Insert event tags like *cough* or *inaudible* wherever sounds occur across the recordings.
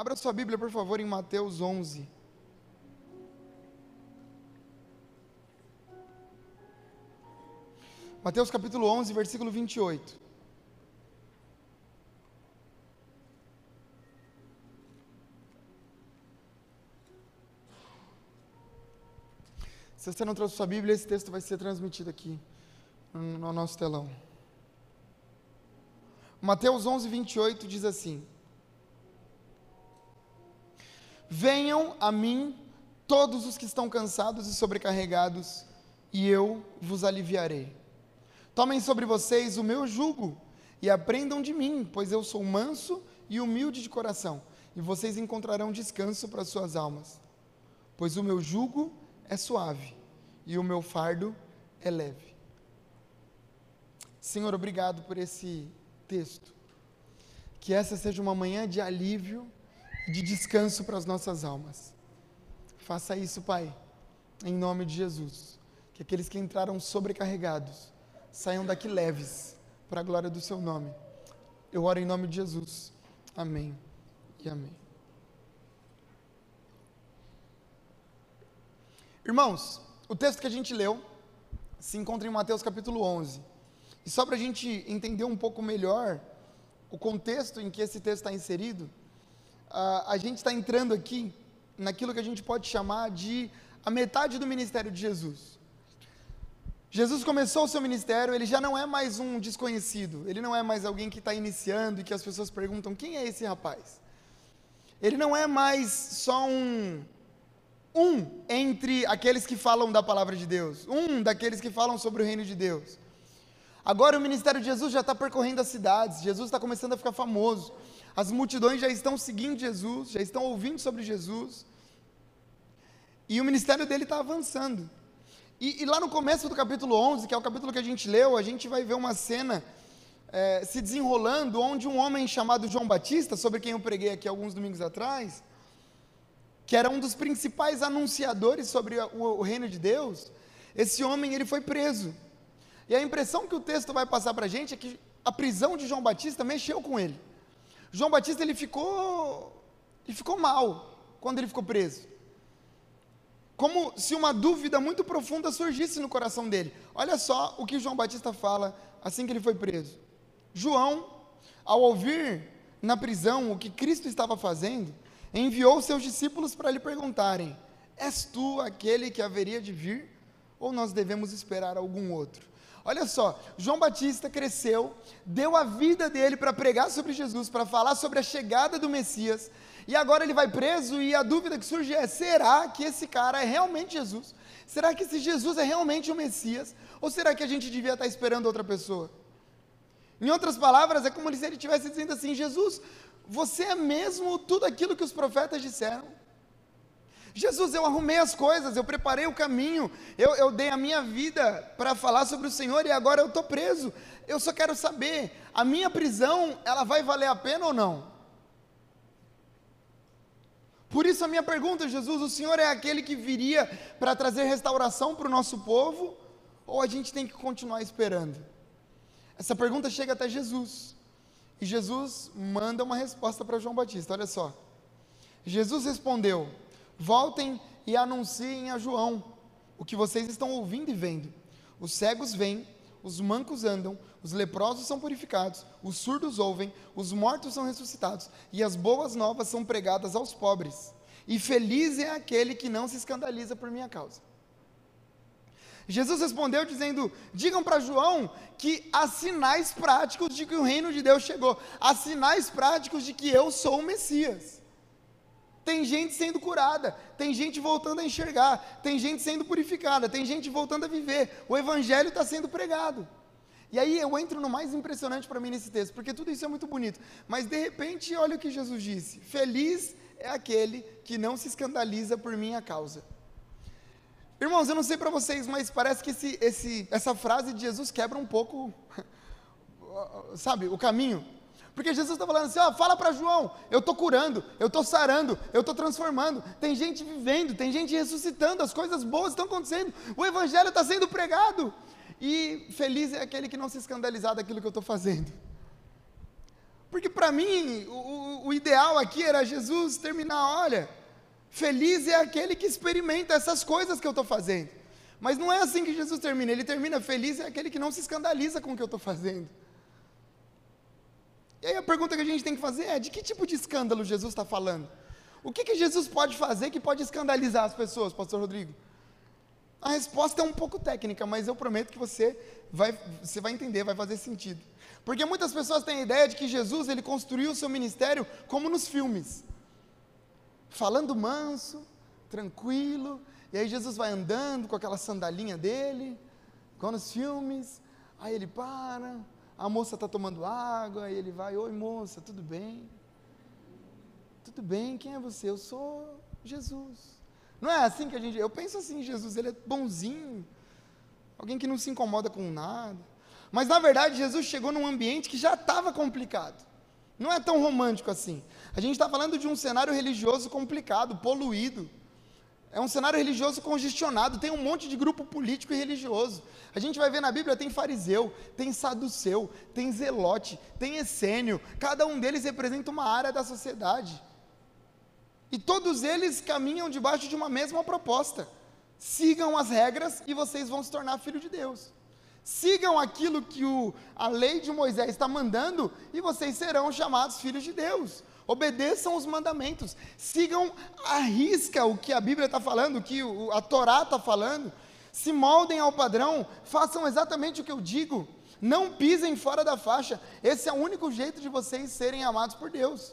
Abra sua Bíblia, por favor, em Mateus 11. Mateus capítulo 11, versículo 28. Se você não trouxe sua Bíblia, esse texto vai ser transmitido aqui no nosso telão. Mateus 11, 28 diz assim: Venham a mim todos os que estão cansados e sobrecarregados, e eu vos aliviarei. Tomem sobre vocês o meu jugo e aprendam de mim, pois eu sou manso e humilde de coração, e vocês encontrarão descanso para suas almas. Pois o meu jugo é suave e o meu fardo é leve. Senhor, obrigado por esse texto. Que essa seja uma manhã de alívio de descanso para as nossas almas. Faça isso, Pai, em nome de Jesus. Que aqueles que entraram sobrecarregados saiam daqui leves, para a glória do Seu nome. Eu oro em nome de Jesus. Amém e amém. Irmãos, o texto que a gente leu se encontra em Mateus capítulo 11. E só para a gente entender um pouco melhor o contexto em que esse texto está inserido, a gente está entrando aqui naquilo que a gente pode chamar de a metade do ministério de Jesus. Jesus começou o seu ministério, ele já não é mais um desconhecido, ele não é mais alguém que está iniciando e que as pessoas perguntam: quem é esse rapaz? Ele não é mais só um, um entre aqueles que falam da palavra de Deus, um daqueles que falam sobre o reino de Deus. Agora o ministério de Jesus já está percorrendo as cidades, Jesus está começando a ficar famoso, as multidões já estão seguindo Jesus, já estão ouvindo sobre Jesus, e o ministério dele está avançando. E, e, lá no começo do capítulo 11, que é o capítulo que a gente leu, a gente vai ver uma cena é, se desenrolando, onde um homem chamado João Batista, sobre quem eu preguei aqui alguns domingos atrás, que era um dos principais anunciadores sobre o, o reino de Deus, esse homem ele foi preso. E a impressão que o texto vai passar para a gente é que a prisão de João Batista mexeu com ele. João Batista ele ficou, ele ficou mal quando ele ficou preso. Como se uma dúvida muito profunda surgisse no coração dele. Olha só o que João Batista fala assim que ele foi preso. João, ao ouvir na prisão o que Cristo estava fazendo, enviou seus discípulos para lhe perguntarem: És tu aquele que haveria de vir? Ou nós devemos esperar algum outro? Olha só, João Batista cresceu, deu a vida dele para pregar sobre Jesus, para falar sobre a chegada do Messias, e agora ele vai preso e a dúvida que surge é: será que esse cara é realmente Jesus? Será que esse Jesus é realmente o Messias? Ou será que a gente devia estar esperando outra pessoa? Em outras palavras, é como se ele estivesse dizendo assim: Jesus, você é mesmo tudo aquilo que os profetas disseram? Jesus, eu arrumei as coisas, eu preparei o caminho, eu, eu dei a minha vida para falar sobre o Senhor e agora eu estou preso. Eu só quero saber, a minha prisão, ela vai valer a pena ou não? Por isso a minha pergunta, Jesus, o Senhor é aquele que viria para trazer restauração para o nosso povo? Ou a gente tem que continuar esperando? Essa pergunta chega até Jesus. E Jesus manda uma resposta para João Batista, olha só. Jesus respondeu: Voltem e anunciem a João o que vocês estão ouvindo e vendo. Os cegos vêm, os mancos andam, os leprosos são purificados, os surdos ouvem, os mortos são ressuscitados, e as boas novas são pregadas aos pobres. E feliz é aquele que não se escandaliza por minha causa. Jesus respondeu dizendo: Digam para João que há sinais práticos de que o reino de Deus chegou, há sinais práticos de que eu sou o Messias. Tem gente sendo curada, tem gente voltando a enxergar, tem gente sendo purificada, tem gente voltando a viver. O evangelho está sendo pregado. E aí eu entro no mais impressionante para mim nesse texto, porque tudo isso é muito bonito. Mas de repente, olha o que Jesus disse: Feliz é aquele que não se escandaliza por minha causa. Irmãos, eu não sei para vocês, mas parece que esse, esse, essa frase de Jesus quebra um pouco, *laughs* sabe, o caminho. Porque Jesus está falando assim: ó, fala para João, eu estou curando, eu estou sarando, eu estou transformando. Tem gente vivendo, tem gente ressuscitando, as coisas boas estão acontecendo, o Evangelho está sendo pregado. E feliz é aquele que não se escandalizar daquilo que eu estou fazendo. Porque para mim, o, o, ideal aqui era Jesus terminar, olha, feliz é aquele que experimenta essas coisas que eu estou fazendo. Mas não é assim que Jesus termina, ele termina feliz é aquele que não se escandaliza com o que eu estou fazendo. E aí a pergunta que a gente tem que fazer é: de que tipo de escândalo Jesus está falando? O que, que Jesus pode fazer que pode escandalizar as pessoas, Pastor Rodrigo? A resposta é um pouco técnica, mas eu prometo que você vai, você vai entender, vai fazer sentido. Porque muitas pessoas têm a ideia de que Jesus ele construiu o seu ministério como nos filmes. Falando manso, tranquilo, e aí Jesus vai andando com aquela sandalinha dele, igual nos filmes, aí ele para, a moça está tomando água, aí ele vai, oi moça, tudo bem? Tudo bem, quem é você? Eu sou Jesus. Não é assim que a gente. Eu penso assim, Jesus, ele é bonzinho, alguém que não se incomoda com nada. Mas na verdade, Jesus chegou num ambiente que já estava complicado. Não é tão romântico assim. A gente está falando de um cenário religioso complicado, poluído. É um cenário religioso congestionado, tem um monte de grupo político e religioso. A gente vai ver na Bíblia, tem fariseu, tem saduceu, tem zelote, tem essênio. Cada um deles representa uma área da sociedade. E todos eles caminham debaixo de uma mesma proposta. Sigam as regras e vocês vão se tornar filho de Deus. Sigam aquilo que o, a lei de Moisés está mandando e vocês serão chamados filhos de Deus. Obedeçam os mandamentos. Sigam a risca o que a Bíblia está falando, o que a Torá está falando. Se moldem ao padrão, façam exatamente o que eu digo. Não pisem fora da faixa. Esse é o único jeito de vocês serem amados por Deus.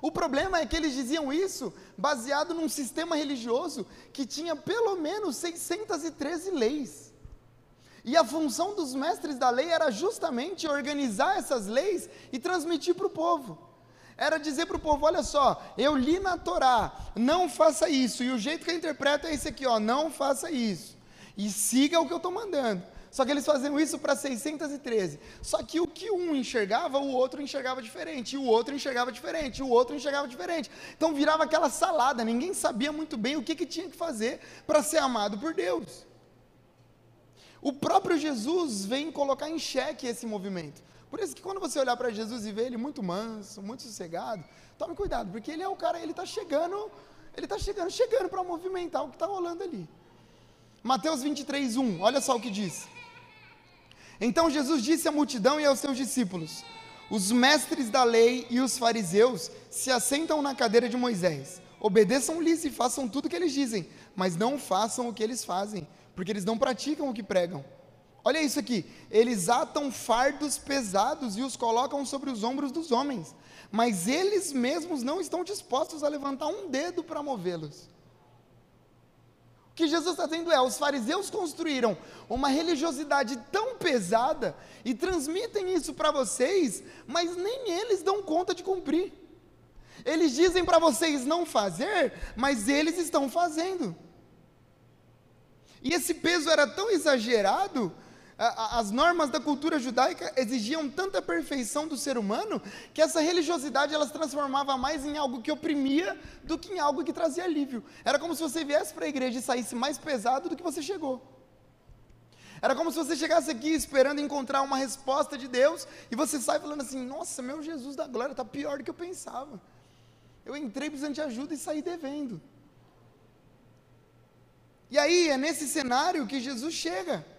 O problema é que eles diziam isso baseado num sistema religioso que tinha pelo menos 613 leis. E a função dos mestres da lei era justamente organizar essas leis e transmitir para o povo. Era dizer para o povo: olha só, eu li na Torá, não faça isso. E o jeito que eu interpreto é esse aqui, ó, não faça isso. E siga o que eu estou mandando. Só que eles faziam isso para 613. Só que o que um enxergava, o outro enxergava diferente, e o outro enxergava diferente, e o outro enxergava diferente. Então virava aquela salada, ninguém sabia muito bem o que, que tinha que fazer para ser amado por Deus. O próprio Jesus vem colocar em xeque esse movimento. Por isso que quando você olhar para Jesus e ver ele muito manso, muito sossegado, tome cuidado, porque ele é o cara, ele está chegando, ele está chegando, chegando para movimentar o que está rolando ali. Mateus 23, 1, olha só o que diz. Então Jesus disse à multidão e aos seus discípulos: Os mestres da lei e os fariseus se assentam na cadeira de Moisés. Obedeçam-lhes e façam tudo o que eles dizem, mas não façam o que eles fazem, porque eles não praticam o que pregam. Olha isso aqui: eles atam fardos pesados e os colocam sobre os ombros dos homens, mas eles mesmos não estão dispostos a levantar um dedo para movê-los. O que Jesus está dizendo é: os fariseus construíram uma religiosidade tão pesada e transmitem isso para vocês, mas nem eles dão conta de cumprir. Eles dizem para vocês não fazer, mas eles estão fazendo. E esse peso era tão exagerado as normas da cultura judaica exigiam tanta perfeição do ser humano que essa religiosidade ela se transformava mais em algo que oprimia do que em algo que trazia alívio. Era como se você viesse para a igreja e saísse mais pesado do que você chegou. Era como se você chegasse aqui esperando encontrar uma resposta de Deus e você sai falando assim: Nossa, meu Jesus da glória está pior do que eu pensava. Eu entrei precisando de ajuda e saí devendo. E aí é nesse cenário que Jesus chega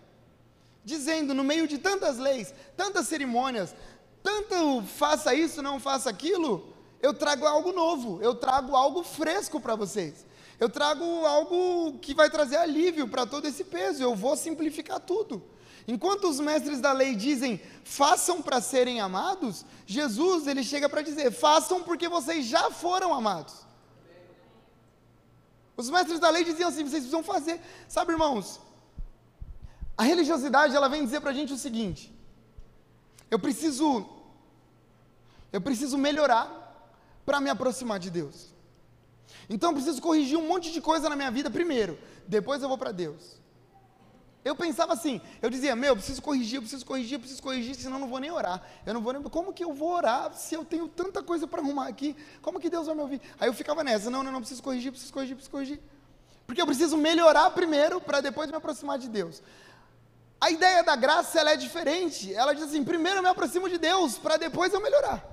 dizendo no meio de tantas leis, tantas cerimônias, tanto faça isso, não faça aquilo, eu trago algo novo, eu trago algo fresco para vocês. Eu trago algo que vai trazer alívio para todo esse peso, eu vou simplificar tudo. Enquanto os mestres da lei dizem, façam para serem amados, Jesus ele chega para dizer, façam porque vocês já foram amados. Os mestres da lei diziam assim, vocês precisam fazer. Sabe, irmãos, a religiosidade ela vem dizer para a gente o seguinte: eu preciso, eu preciso melhorar para me aproximar de Deus. Então eu preciso corrigir um monte de coisa na minha vida primeiro, depois eu vou para Deus. Eu pensava assim, eu dizia, meu, eu preciso corrigir, eu preciso corrigir, eu preciso corrigir, senão eu não vou nem orar. Eu não vou nem, como que eu vou orar se eu tenho tanta coisa para arrumar aqui? Como que Deus vai me ouvir? Aí eu ficava nessa, não, não, não, preciso corrigir, preciso corrigir, preciso corrigir. Porque eu preciso melhorar primeiro para depois me aproximar de Deus. A ideia da graça ela é diferente. Ela diz assim: primeiro eu me aproximo de Deus, para depois eu melhorar.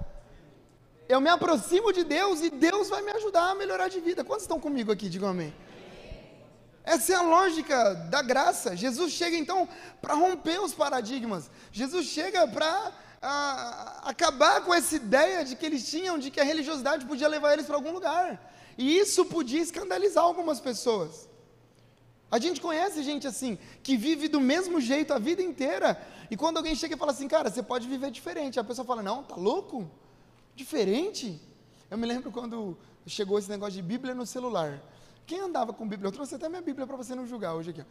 Eu me aproximo de Deus e Deus vai me ajudar a melhorar de vida. Quantos estão comigo aqui? Digam amém. Essa é a lógica da graça. Jesus chega então para romper os paradigmas. Jesus chega para acabar com essa ideia de que eles tinham de que a religiosidade podia levar eles para algum lugar. E isso podia escandalizar algumas pessoas. A gente conhece gente assim, que vive do mesmo jeito a vida inteira, e quando alguém chega e fala assim, cara, você pode viver diferente, a pessoa fala, não, tá louco? Diferente? Eu me lembro quando chegou esse negócio de Bíblia no celular. Quem andava com Bíblia? Eu trouxe até minha Bíblia para você não julgar hoje aqui.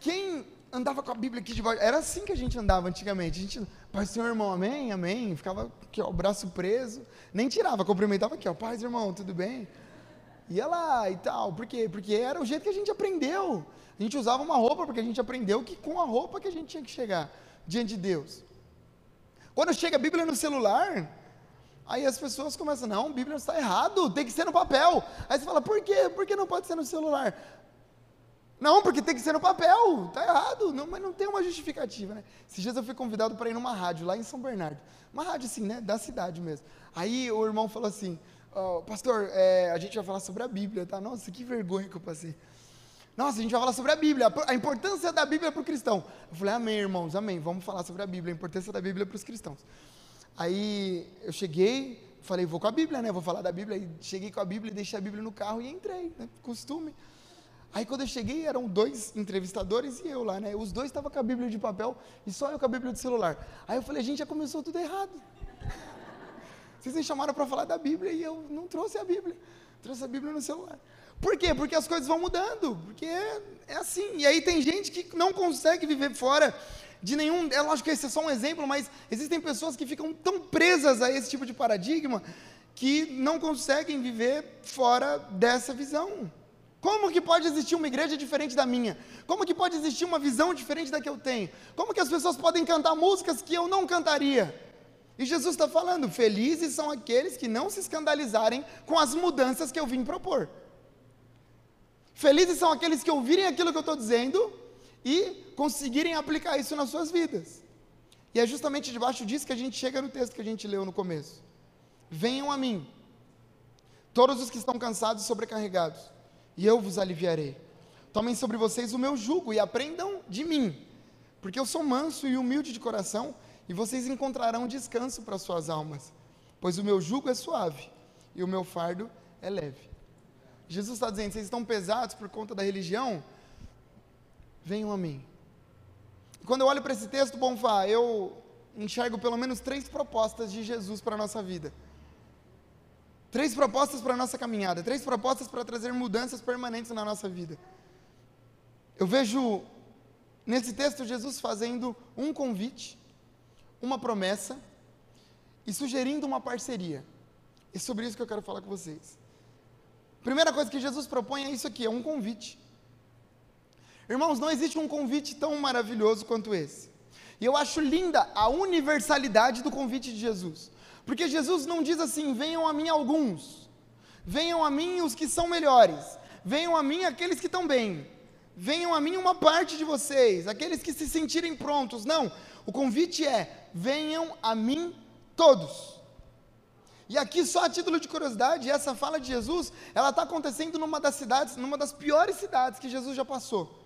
Quem andava com a Bíblia aqui de volta? Era assim que a gente andava antigamente. A gente, Pai, Senhor, irmão, amém, amém. Ficava aqui, ó, o braço preso. Nem tirava, cumprimentava aqui, ó, Paz, irmão, tudo bem? Ia lá e tal. Por quê? Porque era o jeito que a gente aprendeu. A gente usava uma roupa porque a gente aprendeu que com a roupa que a gente tinha que chegar diante de Deus. Quando chega a Bíblia no celular, aí as pessoas começam, não, a Bíblia está errado, tem que ser no papel. Aí você fala, por quê? Por que não pode ser no celular? Não, porque tem que ser no papel, está errado, não, mas não tem uma justificativa, né? Esses dias eu fui convidado para ir numa rádio lá em São Bernardo, uma rádio assim, né, da cidade mesmo. Aí o irmão falou assim, oh, pastor, é, a gente vai falar sobre a Bíblia, tá? Nossa, que vergonha que eu passei. Nossa, a gente vai falar sobre a Bíblia, a importância da Bíblia para o cristão. Eu falei, amém, irmãos, amém, vamos falar sobre a Bíblia, a importância da Bíblia para os cristãos. Aí eu cheguei, falei, vou com a Bíblia, né? Vou falar da Bíblia. E cheguei com a Bíblia, deixei a Bíblia no carro e entrei, né? Costume. Aí quando eu cheguei, eram dois entrevistadores e eu lá, né? Os dois estavam com a Bíblia de papel e só eu com a Bíblia de celular. Aí eu falei, gente, já começou tudo errado. Vocês me chamaram para falar da Bíblia e eu não trouxe a Bíblia. Trouxe a Bíblia no celular. Por quê? Porque as coisas vão mudando. Porque é, assim. E aí tem gente que não consegue viver fora de nenhum. É lógico que esse é só um exemplo, mas existem pessoas que ficam tão presas a esse tipo de paradigma que não conseguem viver fora dessa visão. Como que pode existir uma igreja diferente da minha? Como que pode existir uma visão diferente da que eu tenho? Como que as pessoas podem cantar músicas que eu não cantaria? E Jesus está falando: felizes são aqueles que não se escandalizarem com as mudanças que eu vim propor. Felizes são aqueles que ouvirem aquilo que eu estou dizendo e conseguirem aplicar isso nas suas vidas. E é justamente debaixo disso que a gente chega no texto que a gente leu no começo. Venham a mim, todos os que estão cansados e sobrecarregados, e eu vos aliviarei. Tomem sobre vocês o meu jugo e aprendam de mim, porque eu sou manso e humilde de coração e vocês encontrarão descanso para suas almas, pois o meu jugo é suave e o meu fardo é leve. Jesus está dizendo: vocês estão pesados por conta da religião? Venham a mim. Quando eu olho para esse texto, Bonfá, eu enxergo pelo menos três propostas de Jesus para a nossa vida. Três propostas para a nossa caminhada, três propostas para trazer mudanças permanentes na nossa vida. Eu vejo nesse texto Jesus fazendo um convite uma promessa e sugerindo uma parceria. É sobre isso que eu quero falar com vocês. Primeira coisa que Jesus propõe é isso aqui, é um convite. Irmãos, não existe um convite tão maravilhoso quanto esse. E eu acho linda a universalidade do convite de Jesus. Porque Jesus não diz assim: venham a mim alguns, venham a mim os que são melhores, venham a mim aqueles que estão bem, venham a mim uma parte de vocês, aqueles que se sentirem prontos. Não, o convite é: venham a mim todos. E aqui, só a título de curiosidade, essa fala de Jesus, ela está acontecendo numa das cidades, numa das piores cidades que Jesus já passou.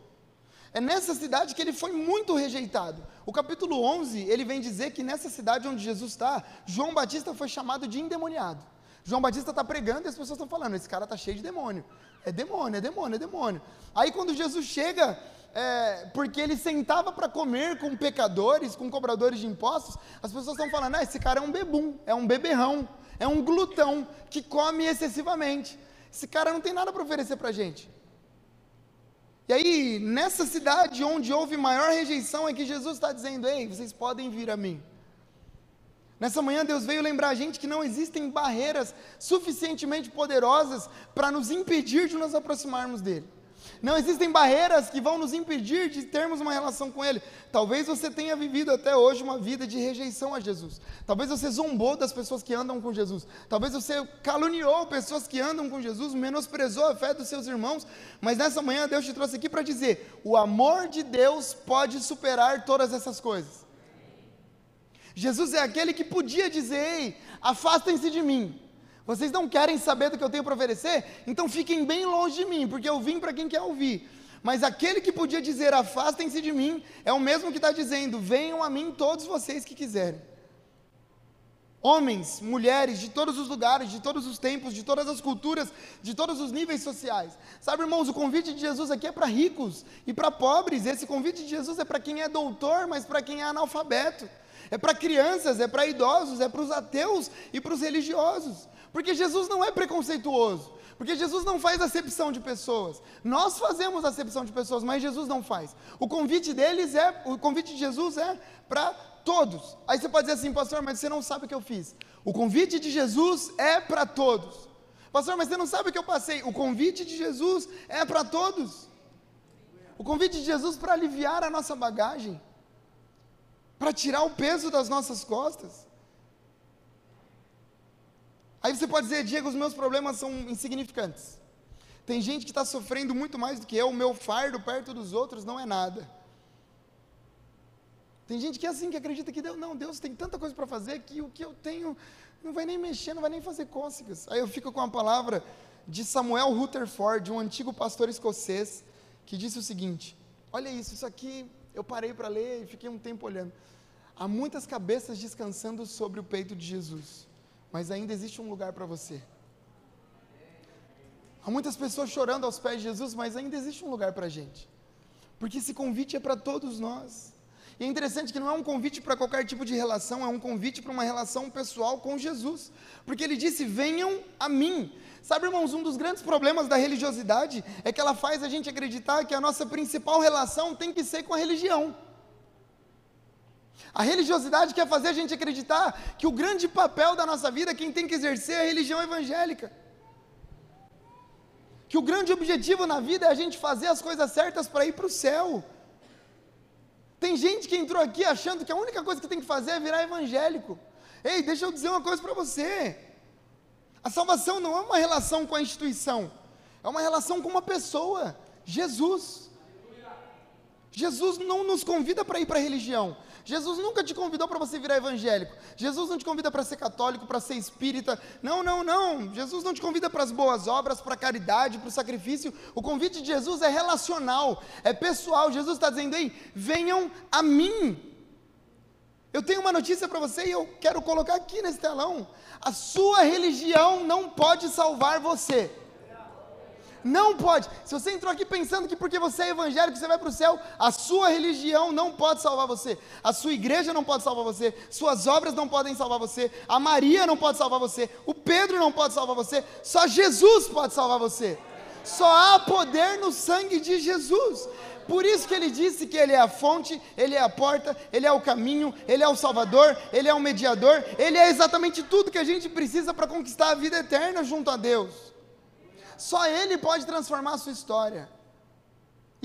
É nessa cidade que ele foi muito rejeitado. O capítulo 11, ele vem dizer que nessa cidade onde Jesus está, João Batista foi chamado de endemoniado. João Batista está pregando e as pessoas estão falando: esse cara está cheio de demônio. É demônio, é demônio, é demônio. Aí quando Jesus chega é, porque ele sentava para comer com pecadores, com cobradores de impostos, as pessoas estão falando: ah, esse cara é um bebum, é um beberrão, é um glutão que come excessivamente. Esse cara não tem nada para oferecer para a gente. E aí, nessa cidade onde houve maior rejeição, é que Jesus está dizendo: ei, vocês podem vir a mim. Nessa manhã, Deus veio lembrar a gente que não existem barreiras suficientemente poderosas para nos impedir de nos aproximarmos dele. Não existem barreiras que vão nos impedir de termos uma relação com Ele. Talvez você tenha vivido até hoje uma vida de rejeição a Jesus. Talvez você zombou das pessoas que andam com Jesus. Talvez você caluniou pessoas que andam com Jesus, menosprezou a fé dos seus irmãos. Mas nessa manhã Deus te trouxe aqui para dizer: o amor de Deus pode superar todas essas coisas. Jesus é aquele que podia dizer: ei, afastem-se de mim. Vocês não querem saber do que eu tenho para oferecer? Então fiquem bem longe de mim, porque eu vim para quem quer ouvir. Mas aquele que podia dizer afastem-se de mim, é o mesmo que está dizendo: venham a mim todos vocês que quiserem. Homens, mulheres de todos os lugares, de todos os tempos, de todas as culturas, de todos os níveis sociais. Sabe, irmãos, o convite de Jesus aqui é para ricos e para pobres. Esse convite de Jesus é para quem é doutor, mas para quem é analfabeto. É para crianças, é para idosos, é para os ateus e para os religiosos. Porque Jesus não é preconceituoso. Porque Jesus não faz acepção de pessoas. Nós fazemos acepção de pessoas, mas Jesus não faz. O convite deles é, o convite de Jesus é para todos. Aí você pode dizer assim, pastor, mas você não sabe o que eu fiz. O convite de Jesus é para todos. Pastor, mas você não sabe o que eu passei. O convite de Jesus é para todos. O convite de Jesus para aliviar a nossa bagagem, para tirar o peso das nossas costas. Aí você pode dizer, Diego, os meus problemas são insignificantes. Tem gente que está sofrendo muito mais do que eu, o meu fardo perto dos outros não é nada. Tem gente que é assim, que acredita que Deus, não, Deus tem tanta coisa para fazer que o que eu tenho não vai nem mexer, não vai nem fazer cócegas. Aí eu fico com a palavra de Samuel Rutherford, um antigo pastor escocês, que disse o seguinte: Olha isso, isso aqui eu parei para ler e fiquei um tempo olhando. Há muitas cabeças descansando sobre o peito de Jesus mas ainda existe um lugar para você. Há muitas pessoas chorando aos pés de Jesus, mas ainda existe um lugar para a gente. Porque esse convite é para todos nós. E é interessante que não é um convite para qualquer tipo de relação, é um convite para uma relação pessoal com Jesus. Porque ele disse: venham a mim. Sabe, irmãos, um dos grandes problemas da religiosidade é que ela faz a gente acreditar que a nossa principal relação tem que ser com a religião. A religiosidade quer fazer a gente acreditar que o grande papel da nossa vida, quem tem que exercer é a religião evangélica. Que o grande objetivo na vida é a gente fazer as coisas certas para ir para o céu. Tem gente que entrou aqui achando que a única coisa que tem que fazer é virar evangélico. Ei, deixa eu dizer uma coisa para você. A salvação não é uma relação com a instituição, é uma relação com uma pessoa, Jesus. Jesus não nos convida para ir para a religião. Jesus nunca te convidou para você virar evangélico. Jesus não te convida para ser católico, para ser espírita. Não, não, não. Jesus não te convida para as boas obras, para a caridade, para o sacrifício. O convite de Jesus é relacional, é pessoal. Jesus está dizendo aí: venham a mim. Eu tenho uma notícia para você e eu quero colocar aqui nesse telão. A sua religião não pode salvar você. Não pode. Se você entrou aqui pensando que porque você é evangélico você vai para o céu, a sua religião não pode salvar você. A sua igreja não pode salvar você. Suas obras não podem salvar você. A Maria não pode salvar você. O Pedro não pode salvar você. Só Jesus pode salvar você. Só há poder no sangue de Jesus. Por isso que ele disse que ele é a fonte, ele é a porta, ele é o caminho, ele é o salvador, ele é o mediador, ele é exatamente tudo que a gente precisa para conquistar a vida eterna junto a Deus. Só Ele pode transformar a sua história.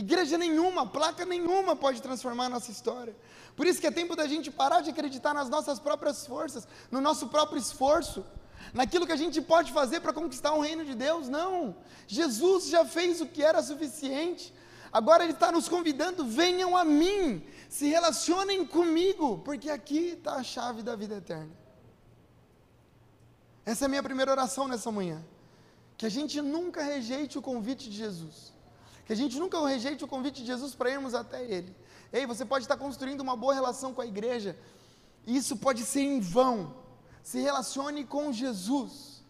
Igreja nenhuma, placa nenhuma pode transformar a nossa história. Por isso que é tempo da gente parar de acreditar nas nossas próprias forças, no nosso próprio esforço, naquilo que a gente pode fazer para conquistar o reino de Deus. Não. Jesus já fez o que era suficiente. Agora Ele está nos convidando: venham a mim, se relacionem comigo, porque aqui está a chave da vida eterna. Essa é a minha primeira oração nessa manhã que a gente nunca rejeite o convite de Jesus. Que a gente nunca rejeite o convite de Jesus para irmos até Ele. Ei, você pode estar construindo uma boa relação com a igreja, isso pode ser em vão. Se relacione com Jesus.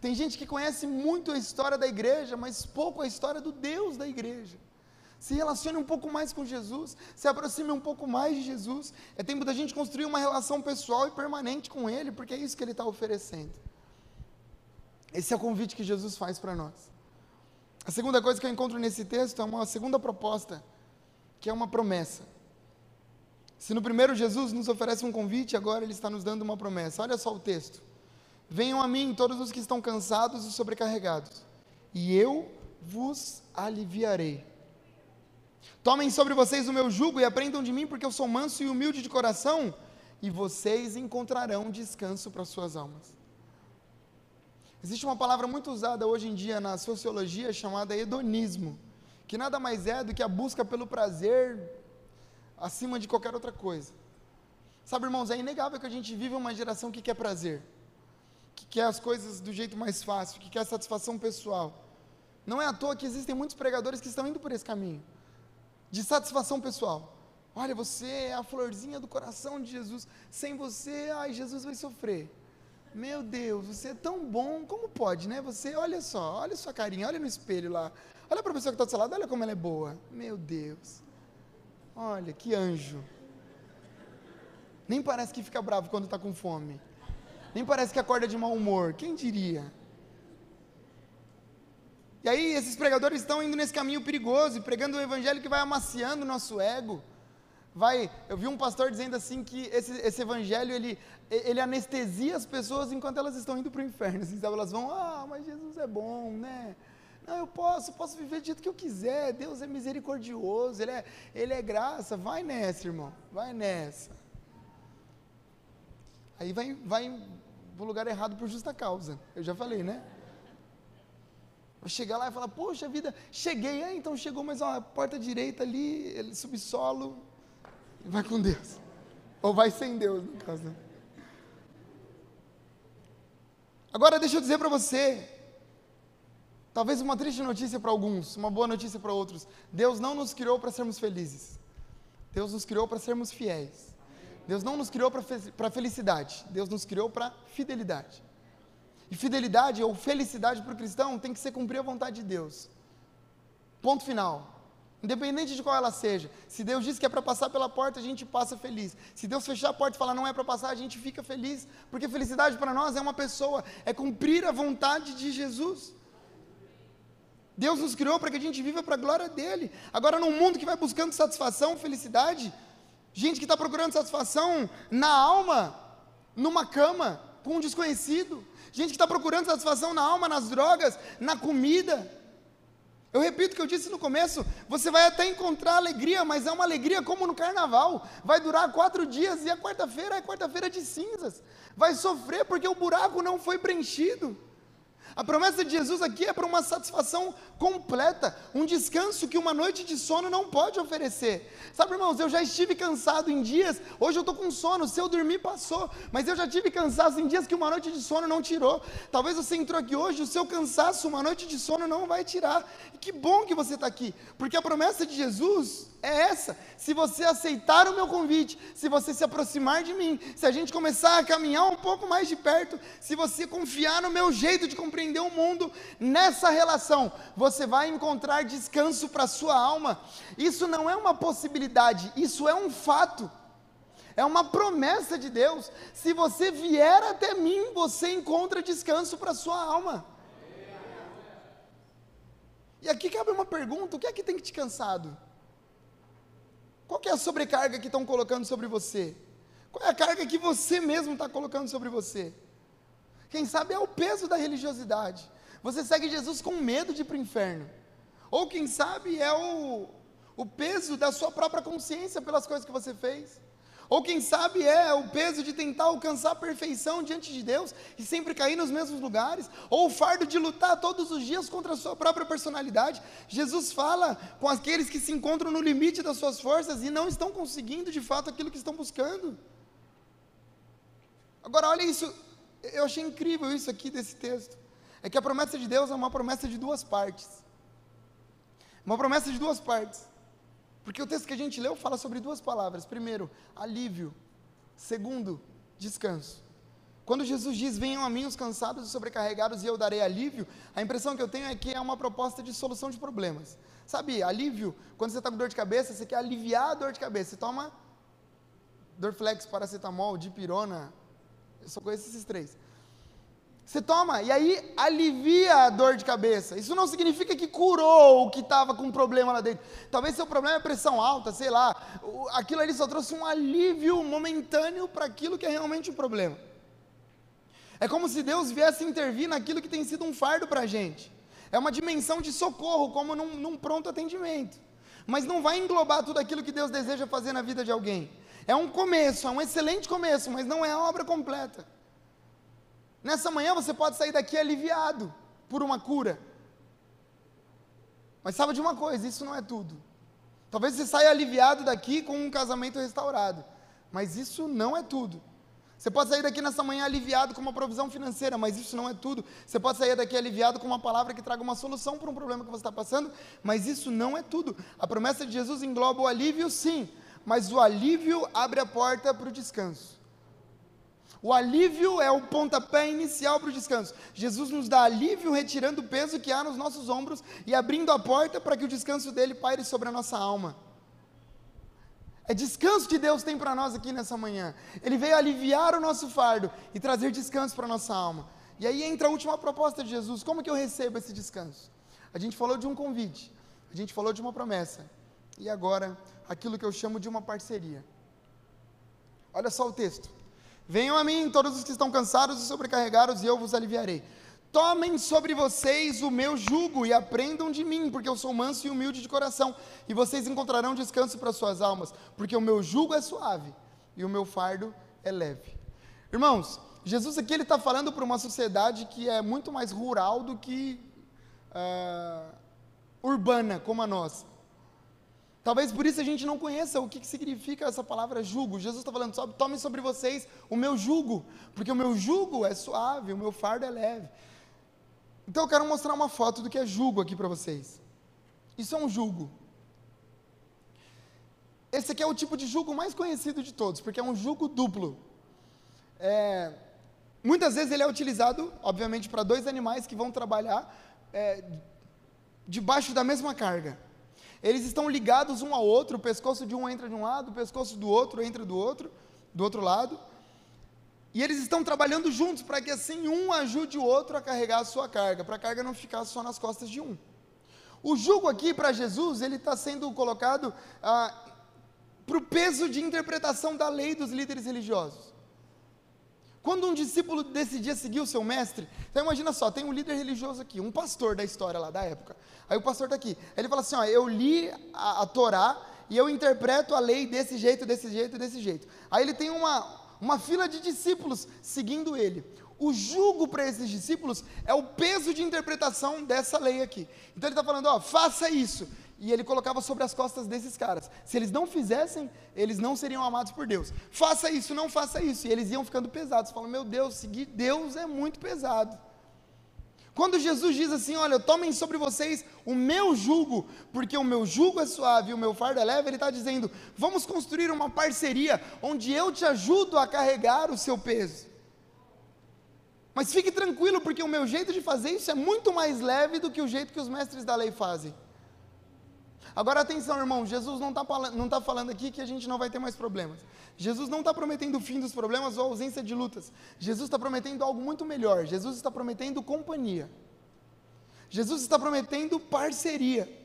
Tem gente que conhece muito a história da igreja, mas pouco a história do Deus da igreja. Se relacione um pouco mais com Jesus, se aproxime um pouco mais de Jesus. É tempo da gente construir uma relação pessoal e permanente com Ele, porque é isso que Ele está oferecendo. Esse é o convite que Jesus faz para nós. A segunda coisa que eu encontro nesse texto é uma segunda proposta, que é uma promessa. Se no primeiro Jesus nos oferece um convite, agora ele está nos dando uma promessa. Olha só o texto. Venham a mim todos os que estão cansados e sobrecarregados, e eu vos aliviarei. Tomem sobre vocês o meu jugo e aprendam de mim, porque eu sou manso e humilde de coração, e vocês encontrarão descanso para suas almas. Existe uma palavra muito usada hoje em dia na sociologia chamada hedonismo, que nada mais é do que a busca pelo prazer acima de qualquer outra coisa. Sabe, irmãos, é inegável que a gente vive uma geração que quer prazer, que quer as coisas do jeito mais fácil, que quer satisfação pessoal. Não é à toa que existem muitos pregadores que estão indo por esse caminho de satisfação pessoal. Olha, você é a florzinha do coração de Jesus. Sem você, ai, Jesus vai sofrer. Meu Deus, você é tão bom, como pode, né? Você, olha só, olha sua carinha, olha no espelho lá. Olha para a pessoa que está do seu lado, olha como ela é boa. Meu Deus. Olha, que anjo. Nem parece que fica bravo quando está com fome. Nem parece que acorda de mau humor. Quem diria? E aí esses pregadores estão indo nesse caminho perigoso, pregando o evangelho que vai amaciando o nosso ego. Vai, eu vi um pastor dizendo assim que esse, esse evangelho ele, ele anestesia as pessoas enquanto elas estão indo para o inferno. *laughs* Assim, sabe? Elas vão, ah, mas Jesus é bom, né? Não, eu posso, posso viver do jeito que eu quiser. Deus é misericordioso, Ele é, ele é graça. Vai nessa, irmão, vai nessa. Aí vai, vai para o lugar errado por justa causa. Eu já falei, né? Vai chegar lá e falar, poxa vida, cheguei, é, então chegou, mas ó, a porta direita ali, subsolo, vai com Deus. Ou vai sem Deus, no caso. Agora deixa eu dizer para você, talvez uma triste notícia para alguns, uma boa notícia para outros. Deus não nos criou para sermos felizes. Deus nos criou para sermos fiéis. Deus não nos criou para felicidade. Deus nos criou para fidelidade. E fidelidade ou felicidade para o cristão tem que ser cumprir a vontade de Deus. Ponto final. Independente de qual ela seja. Se Deus diz que é para passar pela porta, a gente passa feliz. Se Deus fechar a porta e falar não é para passar, a gente fica feliz. Porque felicidade para nós é uma pessoa, é cumprir a vontade de Jesus. Deus nos criou para que a gente viva para a glória dele. Agora, num mundo que vai buscando satisfação, felicidade, gente que está procurando satisfação na alma, numa cama, com um desconhecido, gente que está procurando satisfação na alma, nas drogas, na comida. Eu repito o que eu disse no começo: você vai até encontrar alegria, mas é uma alegria como no carnaval. Vai durar quatro dias e a quarta-feira é quarta-feira de cinzas. Vai sofrer porque o buraco não foi preenchido. A promessa de Jesus aqui é para uma satisfação completa, um descanso que uma noite de sono não pode oferecer. Sabe, irmãos, eu já estive cansado em dias, hoje eu estou com sono, se eu dormir passou, mas eu já tive cansaço em dias que uma noite de sono não tirou. Talvez você entrou aqui hoje, o seu cansaço, uma noite de sono não vai tirar. E que bom que você está aqui, porque a promessa de Jesus é essa. Se você aceitar o meu convite, se você se aproximar de mim, se a gente começar a caminhar um pouco mais de perto, se você confiar no meu jeito de compreender o mundo, nessa relação, você vai encontrar descanso para a sua alma. Isso não é uma possibilidade, isso é um fato. É uma promessa de Deus. Se você vier até mim, você encontra descanso para a sua alma. E aqui cabe uma pergunta: o que é que tem que te cansado? Qual é a sobrecarga que estão colocando sobre você? Qual é a carga que você mesmo está colocando sobre você? Quem sabe é o peso da religiosidade. Você segue Jesus com medo de ir para o inferno. Ou quem sabe é o, o peso da sua própria consciência pelas coisas que você fez. Ou quem sabe é o peso de tentar alcançar a perfeição diante de Deus e sempre cair nos mesmos lugares, ou o fardo de lutar todos os dias contra a sua própria personalidade. Jesus fala com aqueles que se encontram no limite das suas forças e não estão conseguindo de fato aquilo que estão buscando. Agora, olha isso, eu achei incrível isso aqui desse texto. É que a promessa de Deus é uma promessa de duas partes. Uma promessa de duas partes. Porque o texto que a gente leu fala sobre duas palavras. Primeiro, alívio. Segundo, descanso. Quando Jesus diz: Venham a mim os cansados e sobrecarregados e eu darei alívio, a impressão que eu tenho é que é uma proposta de solução de problemas. Sabe, alívio, quando você está com dor de cabeça, você quer aliviar a dor de cabeça. Você toma Dorflex, paracetamol, dipirona, eu só conheço esses três. Você toma, e aí alivia a dor de cabeça. Isso não significa que curou o que estava com problema lá dentro. Talvez seu problema é pressão alta, sei lá. Aquilo ali só trouxe um alívio momentâneo para aquilo que é realmente o problema. É como se Deus viesse intervir naquilo que tem sido um fardo para a gente. é uma dimensão de socorro, como num, num pronto atendimento. Mas não vai englobar tudo aquilo que Deus deseja fazer na vida de alguém. É um começo, é um excelente começo, mas não é a obra completa. Nessa manhã você pode sair daqui aliviado por uma cura. Mas sabe de uma coisa, isso não é tudo. Talvez você saia aliviado daqui com um casamento restaurado, mas isso não é tudo. Você pode sair daqui nessa manhã aliviado com uma provisão financeira, mas isso não é tudo. Você pode sair daqui aliviado com uma palavra que traga uma solução para um problema que você está passando, mas isso não é tudo. A promessa de Jesus engloba o alívio, sim, mas o alívio abre a porta para o descanso. O alívio é o pontapé inicial para o descanso. Jesus nos dá alívio retirando o peso que há nos nossos ombros e abrindo a porta para que o descanso dele paire sobre a nossa alma. É descanso que Deus tem para nós aqui nessa manhã. Ele veio aliviar o nosso fardo e trazer descanso para a nossa alma. E aí entra a última proposta de Jesus: como que eu recebo esse descanso? A gente falou de um convite, a gente falou de uma promessa, e agora aquilo que eu chamo de uma parceria. Olha só o texto: Venham a mim, todos os que estão cansados e sobrecarregados, e eu vos aliviarei. Tomem sobre vocês o meu jugo e aprendam de mim, porque eu sou manso e humilde de coração, e vocês encontrarão descanso para suas almas, porque o meu jugo é suave e o meu fardo é leve. Irmãos, Jesus aqui ele está falando para uma sociedade que é muito mais rural do que uh, urbana como a nossa. Talvez por isso a gente não conheça o que, significa essa palavra jugo. Jesus está falando, tome sobre vocês o meu jugo, porque o meu jugo é suave, o meu fardo é leve. Então eu quero mostrar uma foto do que é jugo aqui para vocês. Isso é um jugo. Esse aqui é o tipo de jugo mais conhecido de todos, porque é um jugo duplo. É, muitas vezes ele é utilizado, obviamente, para dois animais que vão trabalhar é, debaixo da mesma carga. Eles estão ligados um ao outro, o pescoço de um entra de um lado, o pescoço do outro entra do outro, do outro lado. E eles estão trabalhando juntos para que assim um ajude o outro a carregar a sua carga, para a carga não ficar só nas costas de um. O jugo aqui para Jesus, ele está sendo colocado ah, para o peso de interpretação da lei dos líderes religiosos. Quando um discípulo decidia seguir o seu mestre, então imagina só, tem um líder religioso aqui, um pastor da história lá da época. Aí o pastor está aqui, ele fala assim: ó, eu li a, a Torá e eu interpreto a lei desse jeito, desse jeito, desse jeito. Aí ele tem uma, uma fila de discípulos seguindo ele. O jugo para esses discípulos é o peso de interpretação dessa lei aqui. Então ele está falando, ó, faça isso. E ele colocava sobre as costas desses caras. Se eles não fizessem, eles não seriam amados por Deus. Faça isso, não faça isso. E eles iam ficando pesados. Falam, meu Deus, seguir Deus é muito pesado. Quando Jesus diz assim: Olha, tomem sobre vocês o meu jugo, porque o meu jugo é suave e o meu fardo é leve, ele está dizendo: Vamos construir uma parceria onde eu te ajudo a carregar o seu peso. Mas fique tranquilo, porque o meu jeito de fazer isso é muito mais leve do que o jeito que os mestres da lei fazem. Agora atenção, irmão, Jesus não está não tá falando aqui que a gente não vai ter mais problemas. Jesus não está prometendo o fim dos problemas ou ausência de lutas. Jesus está prometendo algo muito melhor. Jesus está prometendo companhia. Jesus está prometendo parceria.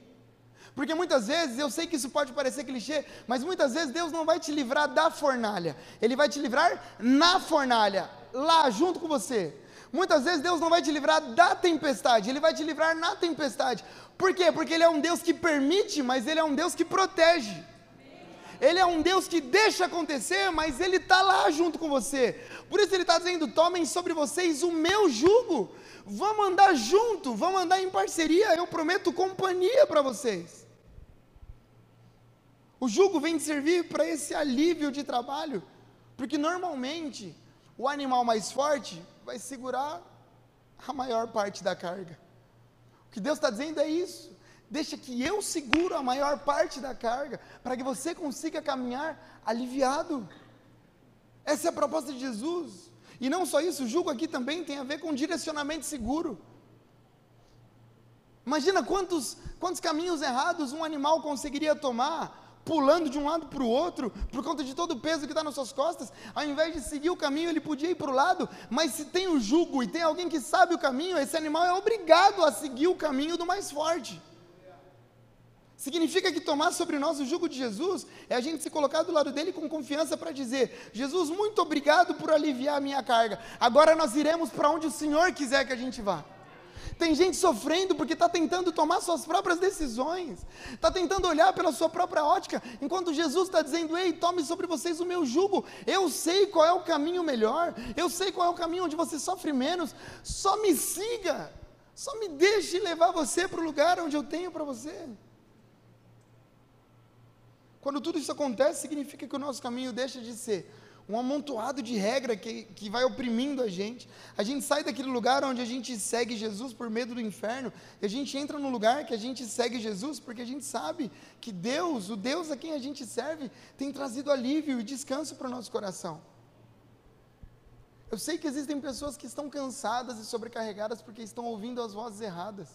Porque muitas vezes, eu sei que isso pode parecer clichê, mas muitas vezes Deus não vai te livrar da fornalha, Ele vai te livrar na fornalha, lá junto com você. Muitas vezes Deus não vai te livrar da tempestade, Ele vai te livrar na tempestade. Por quê? Porque Ele é um Deus que permite, mas Ele é um Deus que protege. Ele é um Deus que deixa acontecer, mas Ele está lá junto com você. Por isso Ele está dizendo: tomem sobre vocês o meu jugo. Vamos andar junto, vamos andar em parceria. Eu prometo companhia para vocês. O jugo vem servir para esse alívio de trabalho, porque normalmente o animal mais forte vai segurar a maior parte da carga. O que Deus está dizendo é isso. Deixa que eu seguro a maior parte da carga, para que você consiga caminhar aliviado. Essa é a proposta de Jesus. E não só isso, o jugo aqui também tem a ver com direcionamento seguro. Imagina quantos, quantos caminhos errados um animal conseguiria tomar pulando de um lado para o outro, por conta de todo o peso que está nas suas costas, ao invés de seguir o caminho, ele podia ir para o lado, mas se tem o jugo e tem alguém que sabe o caminho, esse animal é obrigado a seguir o caminho do mais forte. Significa que tomar sobre nós o jugo de Jesus é a gente se colocar do lado dele com confiança para dizer: Jesus, muito obrigado por aliviar a minha carga. Agora nós iremos para onde o Senhor quiser que a gente vá. Tem gente sofrendo porque está tentando tomar suas próprias decisões, está tentando olhar pela sua própria ótica, enquanto Jesus está dizendo: Ei, tome sobre vocês o meu jugo. Eu sei qual é o caminho melhor, eu sei qual é o caminho onde você sofre menos. Só me siga, só me deixe levar você para o lugar onde eu tenho para você. Quando tudo isso acontece, significa que o nosso caminho deixa de ser um amontoado de regra que, que vai oprimindo a gente. A gente sai daquele lugar onde a gente segue Jesus por medo do inferno, e a gente entra no lugar que a gente segue Jesus porque a gente sabe que Deus, o Deus a quem a gente serve, tem trazido alívio e descanso para o nosso coração. Eu sei que existem pessoas que estão cansadas e sobrecarregadas porque estão ouvindo as vozes erradas.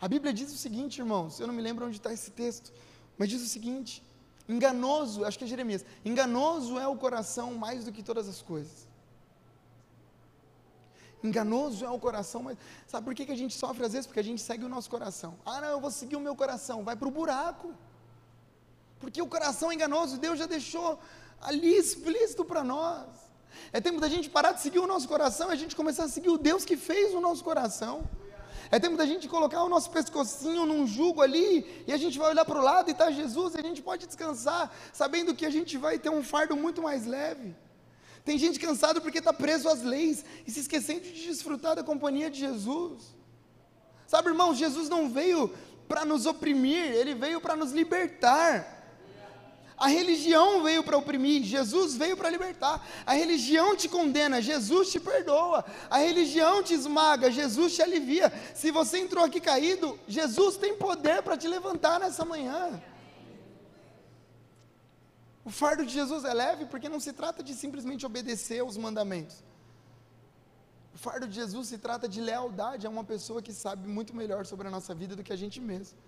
A Bíblia diz o seguinte, irmãos, eu não me lembro onde está esse texto, mas diz o seguinte: enganoso, acho que é Jeremias, enganoso é o coração mais do que todas as coisas. Enganoso é o coração, mas sabe por que, que a gente sofre às vezes? Porque a gente segue o nosso coração. Ah, não, eu vou seguir o meu coração, vai para o buraco. Porque o coração é enganoso, Deus já deixou ali explícito para nós. É tempo da gente parar de seguir o nosso coração e a gente começar a seguir o Deus que fez o nosso coração. É tempo da gente colocar o nosso pescocinho num jugo ali, e a gente vai olhar para o lado e está Jesus, e a gente pode descansar, sabendo que a gente vai ter um fardo muito mais leve. Tem gente cansado porque está preso às leis e se esquecendo de desfrutar da companhia de Jesus. Sabe, irmão, Jesus não veio para nos oprimir, ele veio para nos libertar. A religião veio para oprimir, Jesus veio para libertar. A religião te condena, Jesus te perdoa. A religião te esmaga, Jesus te alivia. Se você entrou aqui caído, Jesus tem poder para te levantar nessa manhã. O fardo de Jesus é leve porque não se trata de simplesmente obedecer aos mandamentos. O fardo de Jesus se trata de lealdade a uma pessoa que sabe muito melhor sobre a nossa vida do que a gente mesmo.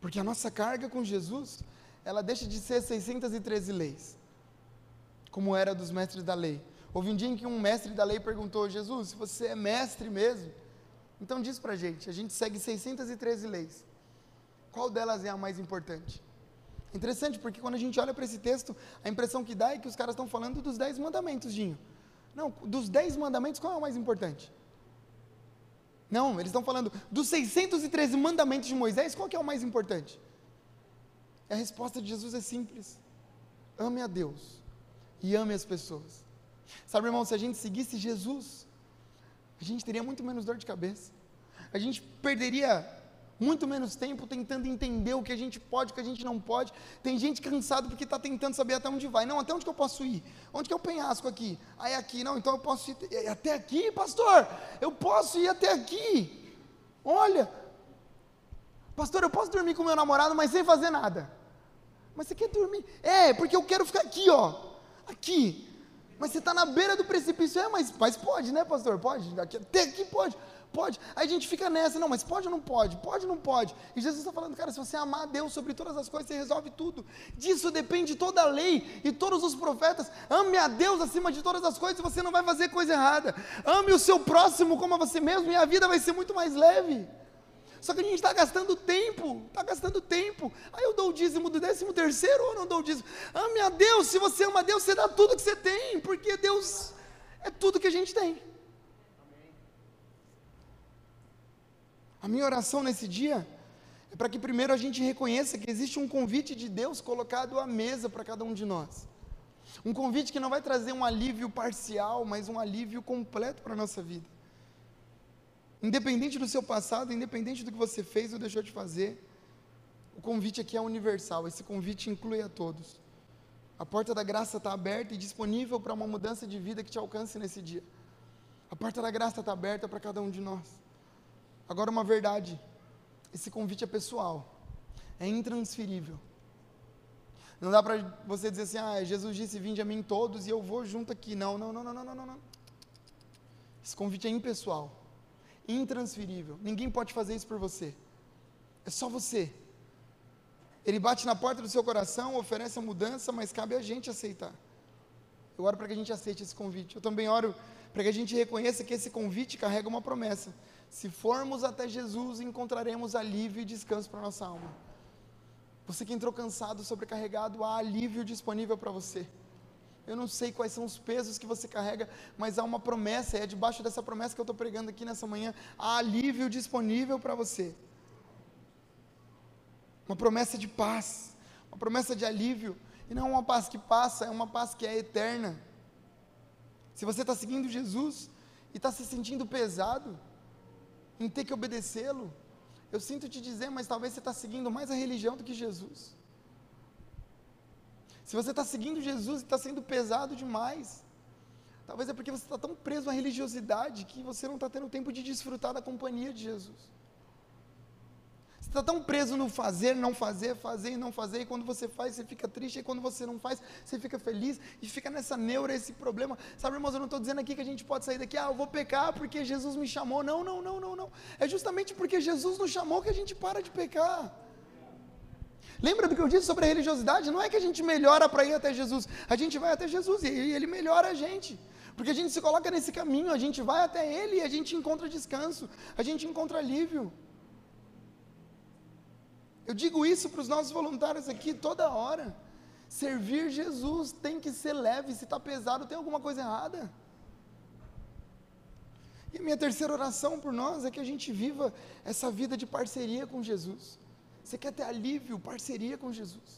Porque a nossa carga com Jesus ela deixa de ser 613 leis, como era dos mestres da lei. Houve um dia em que um mestre da lei perguntou: Jesus, se você é mestre mesmo, então diz para a gente, a gente segue 613 leis. Qual delas é a mais importante? Interessante, porque quando a gente olha para esse texto, a impressão que dá é que os caras estão falando dos 10 mandamentos, Dinho. Não, dos 10 mandamentos, qual é o mais importante? Não, eles estão falando dos 613 mandamentos de Moisés, qual que é o mais importante? A resposta de Jesus é simples: ame a Deus e ame as pessoas. Sabe, irmão, se a gente seguisse Jesus, a gente teria muito menos dor de cabeça. A gente perderia muito menos tempo tentando entender o que a gente pode, o que a gente não pode. Tem gente cansado porque está tentando saber até onde vai. Não, até onde que eu posso ir? Onde que é o penhasco aqui? Aí aqui, não, então eu posso ir é, até aqui, pastor? Eu posso ir até aqui. Olha, pastor, eu posso dormir com meu namorado, mas sem fazer nada. Mas você quer dormir? É, porque eu quero ficar aqui, ó. Aqui. Mas você está na beira do precipício. É, mas, mas pode, né, pastor? Pode. Até aqui pode. Pode. Aí a gente fica nessa, não, mas pode ou não pode? Pode ou não pode? E Jesus está falando, cara, se você amar Deus sobre todas as coisas, você resolve tudo. Disso depende toda a lei e todos os profetas. Ame a Deus acima de todas as coisas e você não vai fazer coisa errada. Ame o seu próximo como a você mesmo e a vida vai ser muito mais leve. Só que a gente está gastando tempo, está gastando tempo. Aí eu dou o dízimo do décimo terceiro ou não dou o dízimo? Ame a Deus, se você ama Deus, você dá tudo que você tem, porque Deus é tudo que a gente tem. A minha oração nesse dia é para que primeiro a gente reconheça que existe um convite de Deus colocado à mesa para cada um de nós. Um convite que não vai trazer um alívio parcial, mas um alívio completo para a nossa vida. Independente do seu passado, independente do que você fez ou deixou de fazer, o convite aqui é universal, esse convite inclui a todos. A porta da graça está aberta e disponível para uma mudança de vida que te alcance nesse dia. A porta da graça está aberta para cada um de nós. Agora, uma verdade: esse convite é pessoal, é intransferível. Não dá para você dizer assim, ah, Jesus disse: Vinde a mim todos e eu vou junto aqui. Não, não, não, não, não, não, não. Esse convite é impessoal intransferível. Ninguém pode fazer isso por você. É só você. Ele bate na porta do seu coração, oferece a mudança, mas cabe a gente aceitar. Eu oro para que a gente aceite esse convite. Eu também oro para que a gente reconheça que esse convite carrega uma promessa. Se formos até Jesus, encontraremos alívio e descanso para nossa alma. Você que entrou cansado, sobrecarregado, há alívio disponível para você. Eu não sei quais são os pesos que você carrega, mas há uma promessa, é debaixo dessa promessa que eu estou pregando aqui nessa manhã, há alívio disponível para você. Uma promessa de paz, uma promessa de alívio, e não uma paz que passa, é uma paz que é eterna. Se você está seguindo Jesus e está se sentindo pesado em ter que obedecê-lo, eu sinto te dizer, mas talvez você está seguindo mais a religião do que Jesus. Se você está seguindo Jesus e está sendo pesado demais, talvez é porque você está tão preso à religiosidade que você não está tendo tempo de desfrutar da companhia de Jesus. Você está tão preso no fazer, não fazer, fazer e não fazer, e quando você faz, você fica triste, e quando você não faz, você fica feliz, e fica nessa neura, esse problema. Sabe, irmãos, eu não estou dizendo aqui que a gente pode sair daqui, ah, eu vou pecar porque Jesus me chamou. Não, não, não, não, não. É justamente porque Jesus nos chamou que a gente para de pecar. Lembra do que eu disse sobre a religiosidade? Não é que a gente melhora para ir até Jesus, a gente vai até Jesus e ele melhora a gente. Porque a gente se coloca nesse caminho, a gente vai até Ele e a gente encontra descanso, a gente encontra alívio. Eu digo isso para os nossos voluntários aqui toda hora. Servir Jesus tem que ser leve, se está pesado, tem alguma coisa errada. E a minha terceira oração por nós é que a gente viva essa vida de parceria com Jesus. Você quer ter alívio, parceria com Jesus.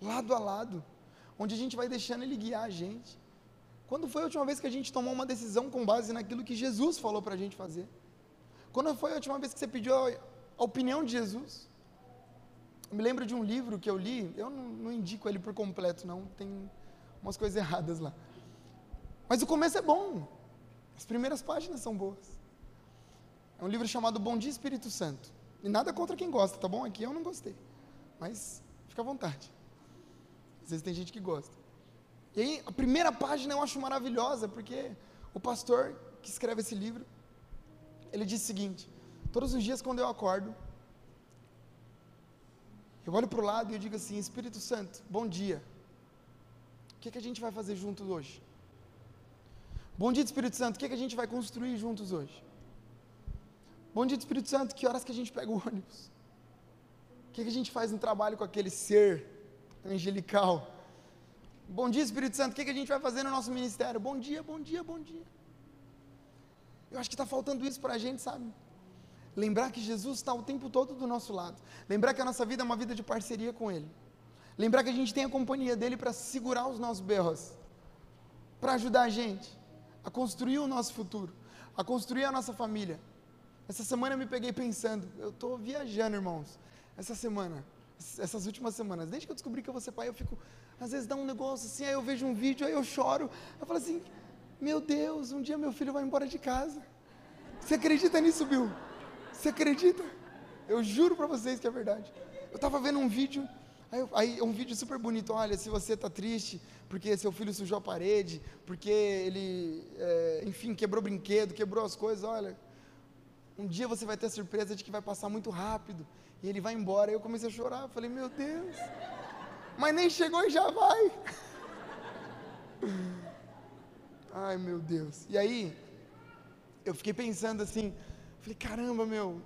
Lado a lado, onde a gente vai deixando Ele guiar a gente. Quando foi a última vez que a gente tomou uma decisão com base naquilo que Jesus falou para a gente fazer? Quando foi a última vez que você pediu a, opinião de Jesus? Eu me lembro de um livro que eu li, eu não, não indico ele por completo, não, tem umas coisas *laughs* erradas lá. Mas o começo é bom, as primeiras páginas são boas. É um livro chamado Bom Dia Espírito Santo. E nada contra quem gosta, tá bom? Aqui eu não gostei. Mas fica à vontade. Às vezes tem gente que gosta. E aí, a primeira página eu acho maravilhosa, porque o pastor que escreve esse livro, ele diz o seguinte: todos os dias quando eu acordo, eu olho para o lado e eu digo assim: Espírito Santo, bom dia. O que, que a gente vai fazer juntos hoje? Bom dia, Espírito Santo, o que, que a gente vai construir juntos hoje? Bom dia, Espírito Santo. Que horas que a gente pega o ônibus? O que, que a gente faz no trabalho com aquele ser angelical? Bom dia, Espírito Santo. O que, que a gente vai fazer no nosso ministério? Bom dia, bom dia, bom dia. Eu acho que está faltando isso para a gente, sabe? Lembrar que Jesus está o tempo todo do nosso lado. Lembrar que a nossa vida é uma vida de parceria com Ele. Lembrar que a gente tem a companhia dele para segurar os nossos berros, para ajudar a gente a construir o nosso futuro, a construir a nossa família, essa semana eu me peguei pensando, eu estou viajando, irmãos. Essa semana, essas últimas semanas, desde que eu descobri que eu vou ser pai, eu fico, às vezes dá um negócio assim, aí eu vejo um vídeo, aí eu choro. Eu falo assim, meu Deus, um dia meu filho vai embora de casa. Você acredita nisso, Bill? Você acredita? Eu juro para vocês que é verdade. Eu estava vendo um vídeo, aí, aí um vídeo super bonito. Olha, se você está triste porque seu filho sujou a parede, porque ele, é, enfim, quebrou brinquedo, quebrou as coisas, olha, um dia você vai ter a surpresa de que vai passar muito rápido e ele vai embora. Eu comecei a chorar, falei, meu Deus, mas nem chegou e já vai. *laughs* Ai, meu Deus. E aí, eu fiquei pensando assim, falei, caramba, meu,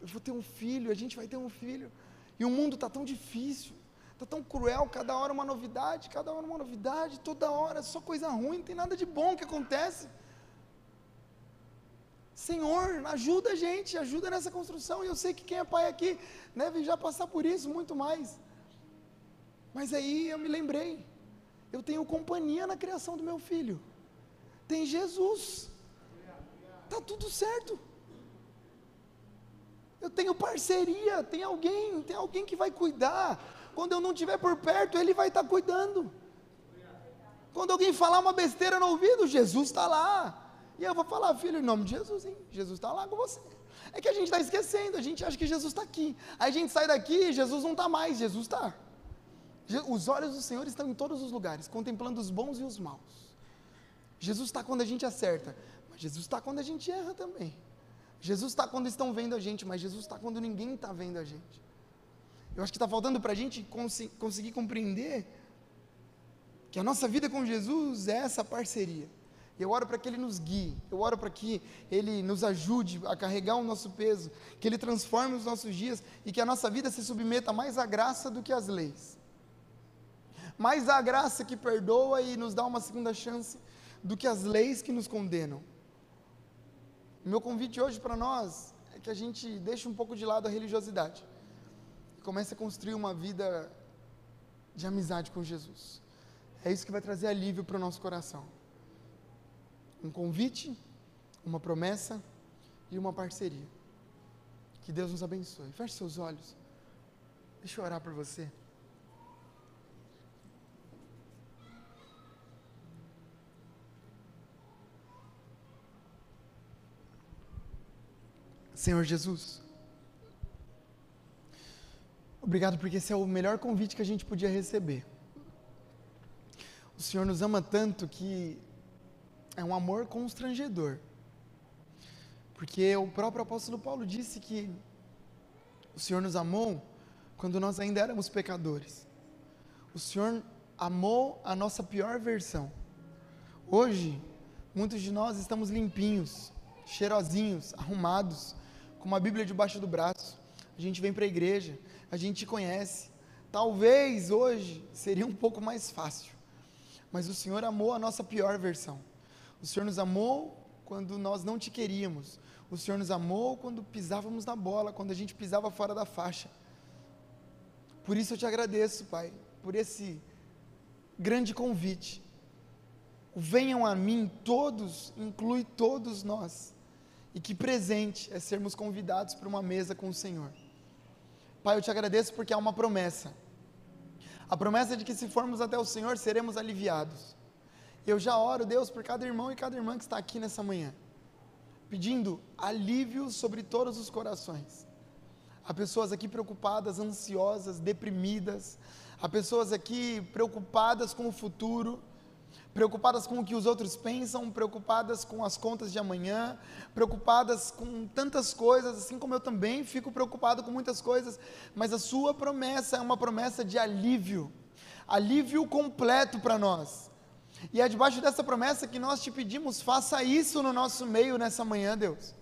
eu vou ter um filho, a gente vai ter um filho. E o mundo está tão difícil, está tão cruel, cada hora uma novidade, cada hora uma novidade, toda hora só coisa ruim, não tem nada de bom que acontece. Senhor, ajuda a gente, ajuda nessa construção. E eu sei que quem é pai aqui deve já passar por isso muito mais. Mas aí eu me lembrei, eu tenho companhia na criação do meu filho. Tem Jesus. Tá tudo certo. Eu tenho parceria, tem alguém, tem alguém que vai cuidar. Quando eu não estiver por perto, ele vai estar tá cuidando. Quando alguém falar uma besteira no ouvido, Jesus está lá. E eu vou falar, filho, em nome de Jesus, hein? Jesus está lá com você. É que a gente está esquecendo, a gente acha que Jesus está aqui. Aí a gente sai daqui e Jesus não está mais, Jesus está. Os olhos do Senhor estão em todos os lugares, contemplando os bons e os maus. Jesus está quando a gente acerta, mas Jesus está quando a gente erra também. Jesus está quando estão vendo a gente, mas Jesus está quando ninguém está vendo a gente. Eu acho que está faltando para a gente cons conseguir compreender que a nossa vida com Jesus é essa parceria. Eu oro para que Ele nos guie, eu oro para que Ele nos ajude a carregar o nosso peso, que Ele transforme os nossos dias e que a nossa vida se submeta mais à graça do que às leis. mais a graça que perdoa e nos dá uma segunda chance do que as leis que nos condenam. Meu convite hoje para nós é que a gente deixe um pouco de lado a religiosidade e comece a construir uma vida de amizade com Jesus. É isso que vai trazer alívio para o nosso coração. Um convite, uma promessa e uma parceria. Que Deus nos abençoe. Feche seus olhos. Deixa eu orar por você. Senhor Jesus, obrigado porque esse é o melhor convite que a gente podia receber. O Senhor nos ama tanto que é um amor constrangedor. Porque o próprio apóstolo Paulo disse que o Senhor nos amou quando nós ainda éramos pecadores. O Senhor amou a nossa pior versão. Hoje, muitos de nós estamos limpinhos, cheirosinhos, arrumados, com uma Bíblia debaixo do braço. A gente vem para a igreja, a gente te conhece. Talvez hoje seria um pouco mais fácil, mas o Senhor amou a nossa pior versão. O Senhor nos amou quando nós não te queríamos. O Senhor nos amou quando pisávamos na bola, quando a gente pisava fora da faixa. Por isso eu te agradeço, Pai, por esse grande convite. Venham a mim todos, inclui todos nós. E que presente é sermos convidados para uma mesa com o Senhor. Pai, eu te agradeço porque há uma promessa. A promessa de que se formos até o Senhor, seremos aliviados. Eu já oro, Deus, por cada irmão e cada irmã que está aqui nessa manhã, pedindo alívio sobre todos os corações. Há pessoas aqui preocupadas, ansiosas, deprimidas. Há pessoas aqui preocupadas com o futuro, preocupadas com o que os outros pensam, preocupadas com as contas de amanhã, preocupadas com tantas coisas, assim como eu também fico preocupado com muitas coisas, mas a sua promessa é uma promessa de alívio, alívio completo para nós. E é debaixo dessa promessa que nós te pedimos, faça isso no nosso meio nessa manhã, Deus.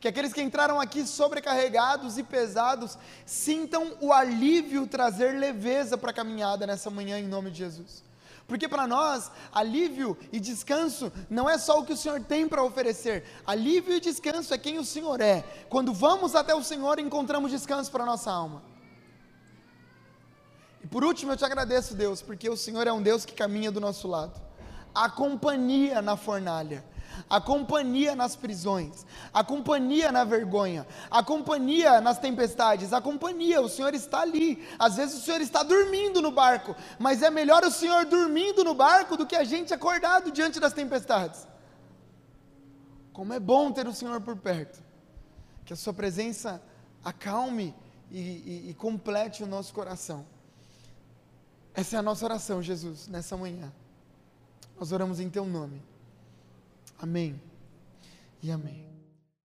Que aqueles que entraram aqui sobrecarregados e pesados sintam o alívio trazer leveza para a caminhada nessa manhã, em nome de Jesus. Porque para nós, alívio e descanso não é só o que o Senhor tem para oferecer. Alívio e descanso é quem o Senhor é. Quando vamos até o Senhor, encontramos descanso para a nossa alma. E por último, eu te agradeço, Deus, porque o Senhor é um Deus que caminha do nosso lado a companhia na fornalha, a companhia nas prisões, a companhia na vergonha, a companhia nas tempestades, a companhia, o Senhor está ali. Às vezes o Senhor está dormindo no barco, mas é melhor o Senhor dormindo no barco do que a gente acordado diante das tempestades. Como é bom ter o Senhor por perto, que a Sua presença acalme e, e, e complete o nosso coração. Essa é a nossa oração, Jesus, nessa manhã. Nós oramos em teu nome. Amém e amém.